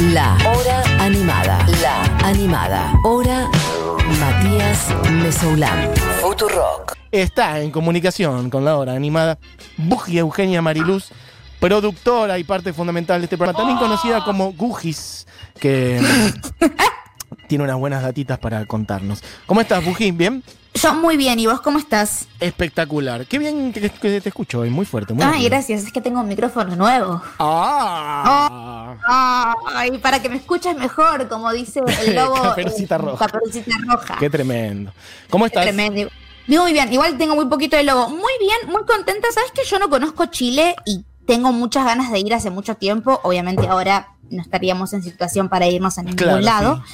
La Hora Animada. La Animada. Hora Matías Mesoulán. Futurock. Está en comunicación con la hora animada Buji Eugenia Mariluz, productora y parte fundamental de este programa, también conocida como Gujis, que tiene unas buenas datitas para contarnos. ¿Cómo estás, Buji? ¿Bien? Yo muy bien, ¿y vos cómo estás? Espectacular. Qué bien que, que te escucho hoy, muy fuerte. Muy Ay, gracias, es que tengo un micrófono nuevo. Ah. Ay, para que me escuches mejor, como dice el lobo. Caperucita eh, Roja. Caperucita roja. Qué tremendo. ¿Cómo estás? Tremendo. Digo muy bien, igual tengo muy poquito de lobo. Muy bien, muy contenta. Sabes que yo no conozco Chile y tengo muchas ganas de ir hace mucho tiempo. Obviamente ahora no estaríamos en situación para irnos a ningún Claro, lado.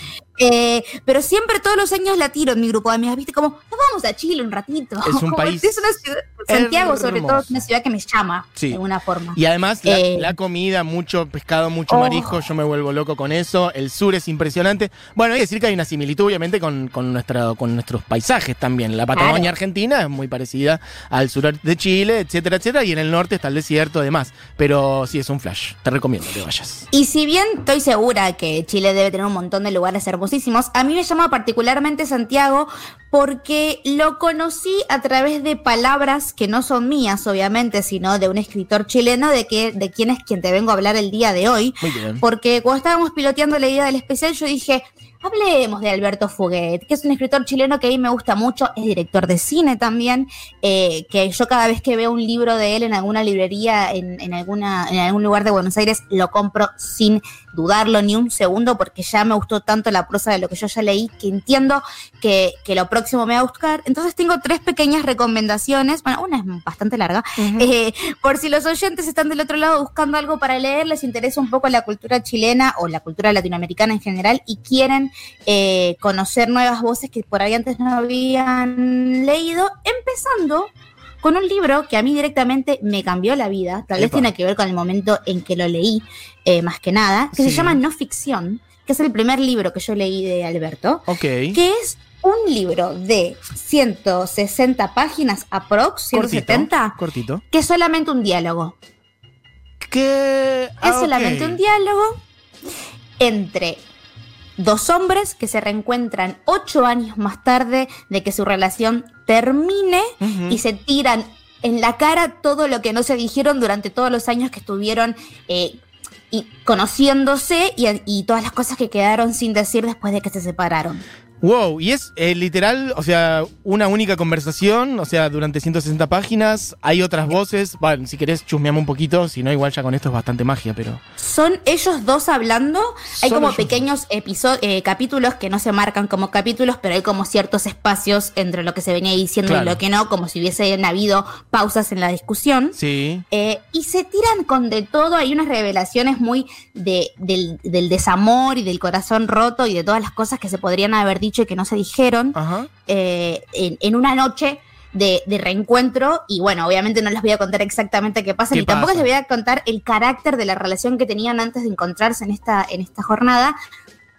Eh, pero siempre todos los años la tiro en mi grupo de amigas, viste, como, nos vamos a Chile un ratito. Es un Como, país Es una ciudad, Santiago sobre todo es una ciudad que me llama Sí. de alguna forma. Y además la, Eh. la comida, mucho pescado, mucho Oh. marisco, yo me vuelvo loco con eso. El sur es impresionante. Bueno, hay que decir que hay una similitud, obviamente, con, con, nuestra, con nuestros paisajes también. La Patagonia Claro. argentina es muy parecida al sur de Chile, etcétera, etcétera. Y en el norte está el desierto, además. Pero sí, es un flash. Te recomiendo que vayas. Y si bien estoy segura que Chile debe tener un montón de lugares hermosísimos, a mí me llama particularmente Santiago porque lo conocí a través de palabras que no son mías, obviamente, sino de un escritor chileno de, que, de quien es quien te vengo a hablar el día de hoy. Muy bien. Porque cuando estábamos piloteando la idea del especial, yo dije, hablemos de Alberto Fuguet, que es un escritor chileno que a mí me gusta mucho, es director de cine también, eh, que yo cada vez que veo un libro de él en alguna librería, en, en alguna, en algún lugar de Buenos Aires, lo compro sin dudarlo ni un segundo, porque ya me gustó tanto la prosa de lo que yo ya leí, que entiendo que, que lo próximo me va a buscar. Entonces tengo tres pequeñas recomendaciones, bueno, una es bastante larga, eh, por si los oyentes están del otro lado buscando algo para leer, les interesa un poco la cultura chilena o la cultura latinoamericana en general y quieren eh, conocer nuevas voces que por ahí antes no habían leído, empezando con un libro que a mí directamente me cambió la vida, tal vez Epa. tiene que ver con el momento en que lo leí, eh, más que nada, que Sí. se llama No Ficción, que es el primer libro que yo leí de Alberto, Ok. que es un libro de 160 páginas aprox, 170, Cortito. que es solamente un diálogo. ¿Qué? Es Ah, solamente ok. un diálogo entre dos hombres que se reencuentran ocho años más tarde de que su relación termine y se tiran en la cara todo lo que no se dijeron durante todos los años que estuvieron eh, y conociéndose y, y todas las cosas que quedaron sin decir después de que se separaron. Wow, y es eh, literal, o sea, una única conversación, o sea, durante 160 páginas, hay otras voces, bueno, si querés chusmeame un poquito, si no, igual ya con esto es bastante magia, pero... Son ellos dos hablando. Hay como pequeños episodios, capítulos que no se marcan como capítulos, pero hay como ciertos espacios entre lo que se venía diciendo Claro. y lo que no, como si hubiesen habido pausas en la discusión. Sí. Eh, y se tiran con de todo. Hay unas revelaciones muy de, del, del desamor y del corazón roto y de todas las cosas que se podrían haber dicho y que no se dijeron eh, en, en una noche de, de reencuentro. Y bueno, obviamente no les voy a contar exactamente qué pasa, ¿Qué ni tampoco les voy a contar el carácter de la relación que tenían antes de encontrarse en esta, en esta jornada,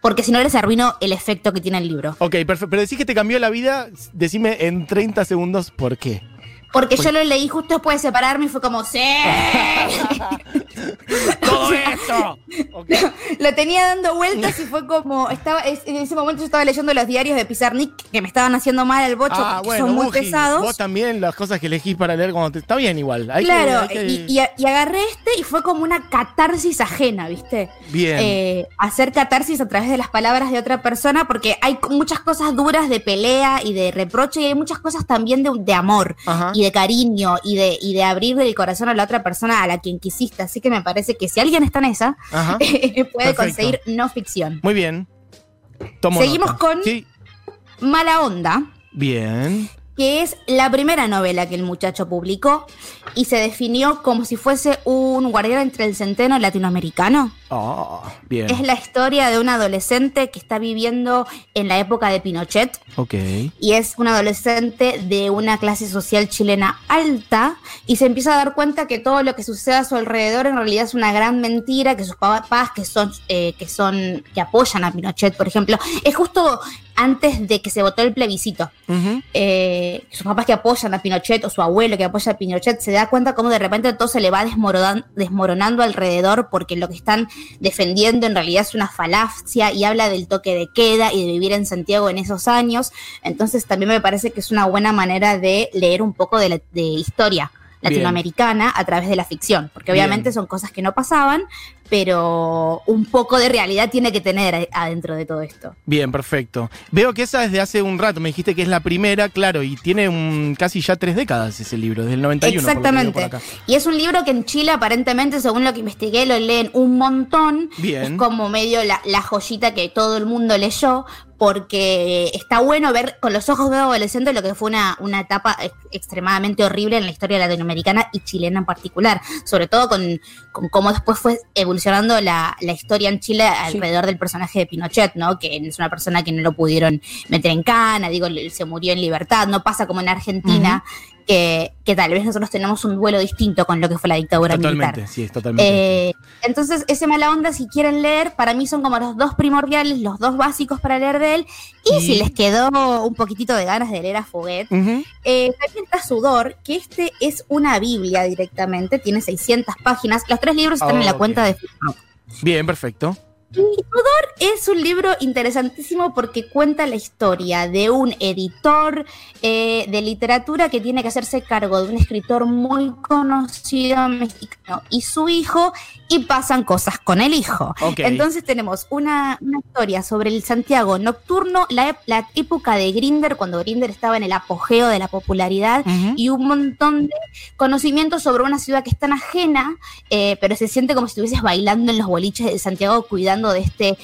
porque si no les arruino el efecto que tiene el libro. Ok, perfecto. Pero decís que te cambió la vida, decime en 30 segundos por qué. Porque yo lo leí justo después de separarme y fue como, ¡sí! ¡Todo esto! Lo tenía dando vueltas y fue como, estaba, es- en ese momento yo estaba leyendo los diarios de Pizarnik que me estaban haciendo mal al bocho, Ah, bueno, son muy pesados. Vos también, las cosas que elegís para leer cuando te... Está bien igual. Hay que- claro, hay que- y, y a- y agarré este y fue como una catarsis ajena, ¿viste? Bien. Eh, hacer catarsis a través de las palabras de otra persona, porque hay muchas cosas duras de pelea y de reproche, y hay muchas cosas también de, de amor Ajá. y de cariño y de, y de abrir el corazón a la otra persona a la quien quisiste. Así que me parece que si alguien está en esa, Ajá. puede Perfecto. conseguir no ficción. Muy bien. Tomo Seguimos nota. con- Sí. Mala onda. Bien. que es la primera novela que el muchacho publicó y se definió como si fuese un guardián entre el centeno latinoamericano. Ah, bien. Es la historia de un adolescente que está viviendo en la época de Pinochet Ok. y es un adolescente de una clase social chilena alta y se empieza a dar cuenta que todo lo que sucede a su alrededor en realidad es una gran mentira, que sus papás que son, eh, que son, que apoyan a Pinochet, por ejemplo, es justo antes de que se votó el plebiscito. Eh, sus papás que apoyan a Pinochet o su abuelo que apoya a Pinochet se da cuenta cómo de repente todo se le va desmoronando alrededor porque lo que están defendiendo en realidad es una falacia y habla del toque de queda y de vivir en Santiago en esos años. Entonces también me parece que es una buena manera de leer un poco de, la, de historia latinoamericana a través de la ficción, porque obviamente Bien. son cosas que no pasaban, pero un poco de realidad tiene que tener adentro de todo esto. Bien, perfecto. Veo que esa desde hace un rato, me dijiste que es la primera, claro, y tiene un, casi ya tres décadas ese libro, desde el 91. por lo que veo Exactamente. por acá. Y es un libro que en Chile aparentemente, según lo que investigué, lo leen un montón. Bien. Es como medio la, la joyita que todo el mundo leyó, porque está bueno ver con los ojos de un adolescente lo que fue una, una etapa ex- extremadamente horrible en la historia latinoamericana y chilena en particular, sobre todo con, con cómo después fue evolucionando la, la historia en Chile alrededor del personaje de Pinochet, ¿no? Que es una persona que no lo pudieron meter en cana, digo, se murió en libertad, no pasa como en Argentina, que, que tal vez nosotros tenemos un duelo distinto con lo que fue la dictadura Totalmente, militar. sí, es totalmente. Eh, entonces, ese mala onda, si quieren leer, para mí son como los dos primordiales, los dos básicos para leer de él. Y, Y- si les quedó un poquitito de ganas de leer a Foguet, Ujú. eh, también está Sudor, que este es una Biblia directamente, tiene 600 páginas. Los tres libros están en la Ok. cuenta de Facebook. Bien, perfecto. Es un libro interesantísimo porque cuenta la historia de un editor eh, de literatura que tiene que hacerse cargo de un escritor muy conocido mexicano y su hijo y pasan cosas con el hijo. Entonces tenemos una, una historia sobre el Santiago nocturno, la, época de Grinder, cuando Grinder estaba en el apogeo de la popularidad y un montón de conocimientos sobre una ciudad que es tan ajena, eh, pero se siente como si estuvieses bailando en los boliches de Santiago cuidando de este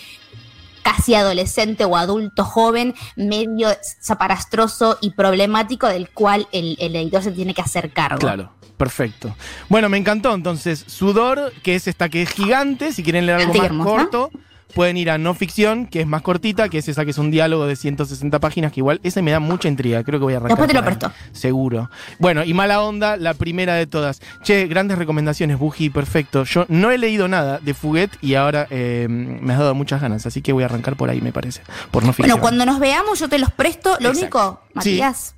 casi adolescente o adulto joven, medio zaparastroso y problemático del cual el, el editor se tiene que hacer cargo. Claro, perfecto. Bueno, me encantó entonces. Sudor, que es esta que es gigante, si quieren leer algo más corto. Pueden ir a no ficción, que es más cortita, que es esa que es un diálogo de 160 páginas, que igual ese me da mucha intriga. Creo que voy a arrancar. Después te lo presto. Seguro. Bueno, y Mala Onda, la primera de todas. Che, grandes recomendaciones, Buji, perfecto. Yo no he leído nada de Fuguet y ahora eh, me has dado muchas ganas, así que voy a arrancar por ahí, me parece. Por no ficción. Bueno, cuando nos veamos yo te los presto. Lo Exacto. único, Matías,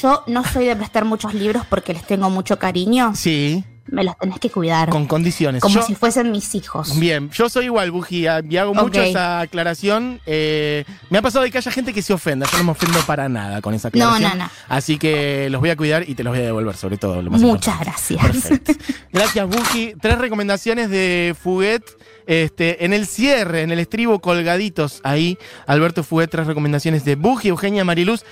yo no soy de prestar muchos libros porque les tengo mucho cariño. Sí, Me los tenés que cuidar. con condiciones. como Yo- si fuesen mis hijos. Bien, yo soy igual, Bujía, y hago mucho esa aclaración. Eh, me ha pasado de que haya gente que se ofenda. Yo no me ofendo para nada con esa No, aclaración. no, no. Así que los voy a cuidar y te los voy a devolver, sobre todo. Lo más Muchas importante. gracias. Perfecto. Gracias, Buji. Tres recomendaciones de Fuguet. Este, en el cierre, en el estribo colgaditos ahí, Alberto Fuguet, tres recomendaciones de Buji, Eugenia Mariluz.